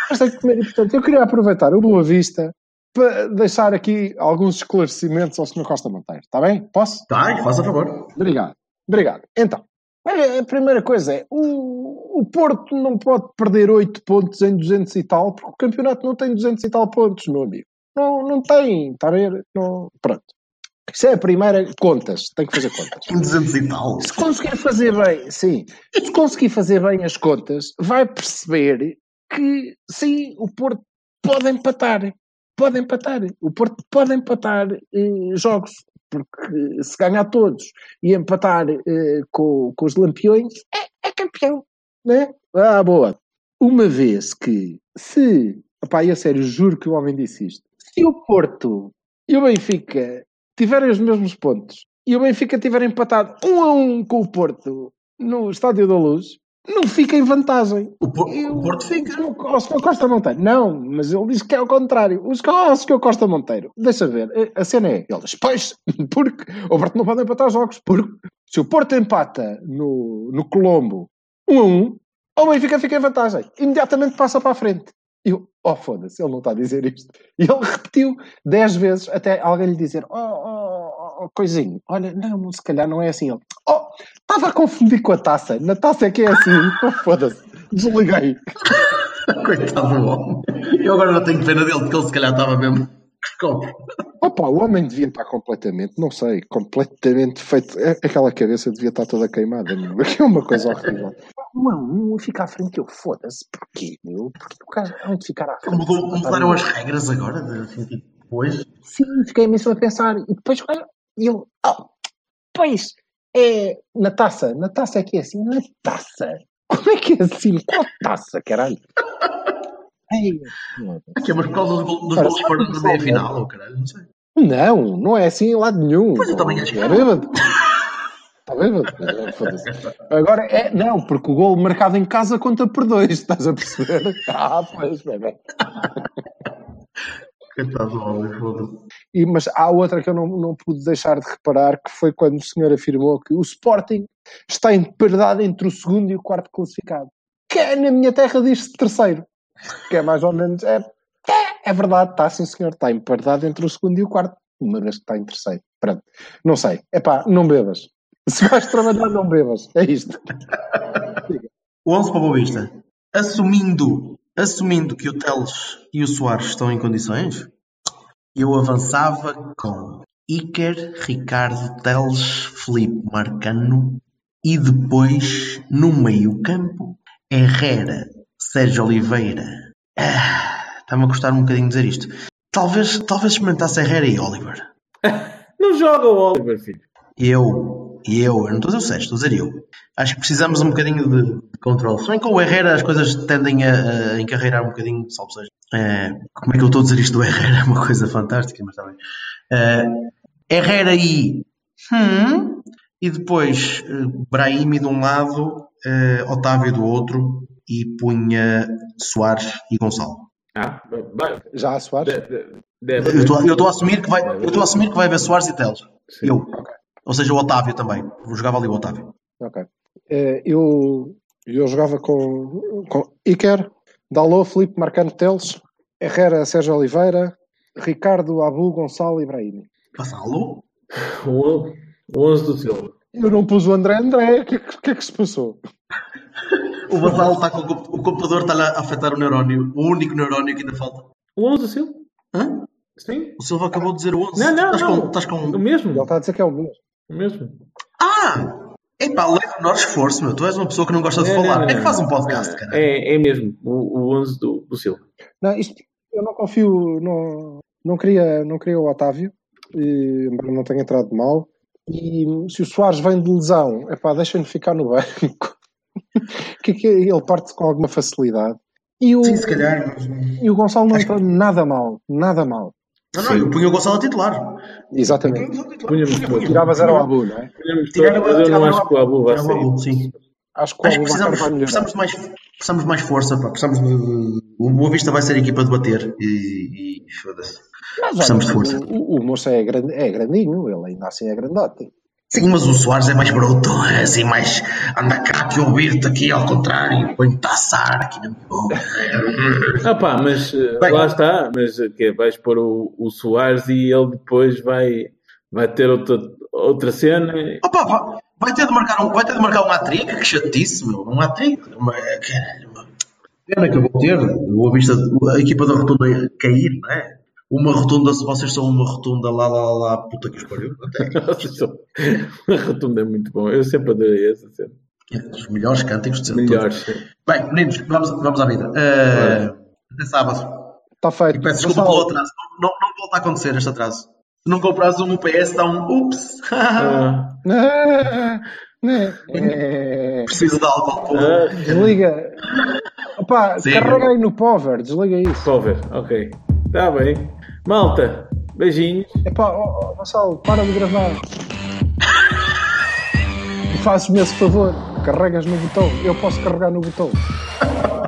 Mas tenho que comer e, portanto, eu queria aproveitar o Boa Vista para deixar aqui alguns esclarecimentos ao Sr. Costa Monteiro. Está bem? Posso? Tá, faz a favor. Obrigado. Obrigado. Então, a primeira coisa é, o, o Porto não pode perder 8 pontos em 200 e tal, porque o campeonato não tem 200 e tal pontos, meu amigo. Não, não tem, está a ver? Não, pronto. Isso é a primeira, contas, tem que fazer contas. Em 200 e tal. Se conseguir fazer bem, sim, se conseguir fazer bem as contas, vai perceber que sim, o Porto pode empatar. Pode empatar. O Porto pode empatar eh, jogos. Porque se ganhar todos e empatar eh, com, com os lampiões, é, é campeão. Né? Ah, boa. Uma vez que, se. Opá, e a sério, juro que o homem disse isto. Se o Porto e o Benfica tiverem os mesmos pontos e o Benfica tiver empatado um a um com o Porto no Estádio da Luz, não fica em vantagem. O, Por- Eu- o Porto fica. O Sr. Costa Monteiro. Não, mas ele diz que é ao contrário. O Sr. Sr. Costa Monteiro. Deixa ver. A cena é. Ele diz, pois, porque o Porto não pode empatar jogos. Porque se o Porto empata no, no Colombo um a um, o Benfica fica em vantagem. Imediatamente passa para a frente. Eu, oh foda-se, ele não está a dizer isto. E ele repetiu dez vezes até alguém lhe dizer, oh, oh, oh, coisinho, olha, não, se calhar não é assim. Ele, oh, estava a confundir com a taça. Na taça é que é assim. Oh, foda-se. Desliguei. Coitado do homem. Eu agora já tenho pena dele, porque ele se calhar estava mesmo. Como? Opa, o homem devia estar completamente, não sei, completamente feito. é- Aquela cabeça devia estar toda queimada, meu. Que é uma coisa horrível. Não, não fica à frente, eu foda-se. Porquê, meu? Porque o cara há de ficar à frente. Mudou, mudaram as regras agora, de, assim, tipo, hoje. Sim, fiquei mesmo a pensar. E depois, olha, e eu, oh, pois, é na taça. Na taça é que é assim, na taça. Como é que é assim? Qual taça, caralho? Foda-se. Aqui é mas por causa dos, gol- dos gols para que na meia final, ou caralho, não sei. Não, não é assim em lado nenhum. Pois eu também acho que é bêbado. Está bêbado? Agora é, não, porque o gol marcado em casa conta por dois, estás a perceber? Ah, pois, do foda-se. E, mas há outra que eu não, não pude deixar de reparar, que foi quando o senhor afirmou que o Sporting está emperdado entre o segundo e o quarto classificado. Que é, na minha terra diz-se terceiro. Que é mais ou menos. É, é, é verdade, está sim senhor, está emperdado entre o segundo e o quarto, uma vez que está em terceiro. Pronto. Não sei. É pá, não bebas. Se vais trabalhar, não bebas. É isto. O 11 para o Boa Vista. Assumindo, assumindo que o Teles e o Soares estão em condições, eu avançava com Iker, Ricardo, Teles, Felipe Marcano e depois, no meio campo, Herrera, Sérgio Oliveira. Ah, Está-me a custar um bocadinho dizer isto. Talvez, talvez experimentasse Herrera e Oliver. Não joga o Oliver, filho. Eu, eu, eu não estou a dizer o Sérgio, estou a dizer eu. Acho que precisamos um bocadinho de, de controle. Se bem que com o Herrera as coisas tendem a, a encarreirar um bocadinho, salvo seja. Eh, como é que eu estou a dizer isto do Herrera? É uma coisa fantástica, mas está bem. Eh, Herrera e. Hum, e depois eh, Brahimi de um lado, Otávio do outro e punha Soares e Gonçalo. Ah, vai. Já a Soares? De- de- deve Eu estou, eu a assumir que vai, eu estou a assumir que vai haver Soares e Teles. Sim. Eu. Ou seja, o Otávio também. Jogava ali o Otávio. Ok. Eh, eu, E eu jogava com, com Iker, Dalot, Felipe Marcano Teles, Herrera Sérgio Oliveira, Ricardo Abu Gonçalo Ibrahim. Passá-lo? O, o 11 do Silva. Eu não pus o André André, o que, que, que é que se passou? O Vassal está com o comp- o computador está a afetar o neurónio, o único neurónio que ainda falta. O 11 do Silva? Hã? Sim. O Silva acabou de dizer o 11. Não, não, estás não. Com, estás com... O mesmo. Ele está a dizer que é o mesmo. O mesmo. Ah! Epá, leva o menor esforço, meu. Tu és uma pessoa que não gosta de Não, falar. não, Como é que não. faz um podcast, cara? É, é mesmo. O, o 11 do, do Silva. Não, isto, eu não confio, não, não, queria, não queria o Otávio, embora não tenha entrado mal. E se o Soares vem de lesão, epá, deixa-me ficar no banco. que, que ele parte com alguma facilidade. E o, Sim, se calhar. mas- e o Gonçalo não entrou nada mal, nada mal. Não, não, eu punho o Gonçalo a titular. Exatamente. Punhamos todos. Tiravas era o Abu, não é? Punhamos Tirar todos, a- mas eu não acho que o Abu vai sair. Sim. Acho que o que Abu precisamos, vai precisamos, de mais, precisamos de mais força. Pá. Precisamos de, o Boa Vista vai ser a equipa de bater. E, e foda-se. Precisamos de olha, força. O, o moço é, grande, é grandinho, ele ainda assim é grandote. Sim, mas o Soares é mais bruto, é assim, mais. Anda cá que ouvir-te aqui ao contrário, põe-te a assar aqui na minha boca. Ah pá, mas eh, Bem. lá está. Mas eh, que vais pôr o, o Soares e ele depois vai, vai ter outra, outra cena. Opa, vai- vai ter de marcar um, vai ter de marcar um hat-trick, que chatice, meu. Um. Uma- Caralho, pena que eu vou ter. O Boa Vista, a equipa da rotunda cair, não é? Uma rotunda, se vocês são uma rotunda lá, lá, lá, lá puta que os pariu. Vocês são- A rotunda é muito bom. Eu sempre adorei essa cena. Os melhores cânticos de sempre. Melhores. Bem, meninos, vamos, vamos à vida. Eh, até sábado. Está feito. E peço desculpa pelo atraso. Não, não, não volta a acontecer este atraso. Se não comprares um UPS, dá um ups. Ah, né, é, Preciso de álcool. ah, desliga. Opa, aí no power, desliga isso. cover, ok. Está bem. Malta, beijinhos. Epá, ó, ó, Gonçalo, para de gravar. Fazes-me esse favor, carregas no botão. Eu posso carregar no botão.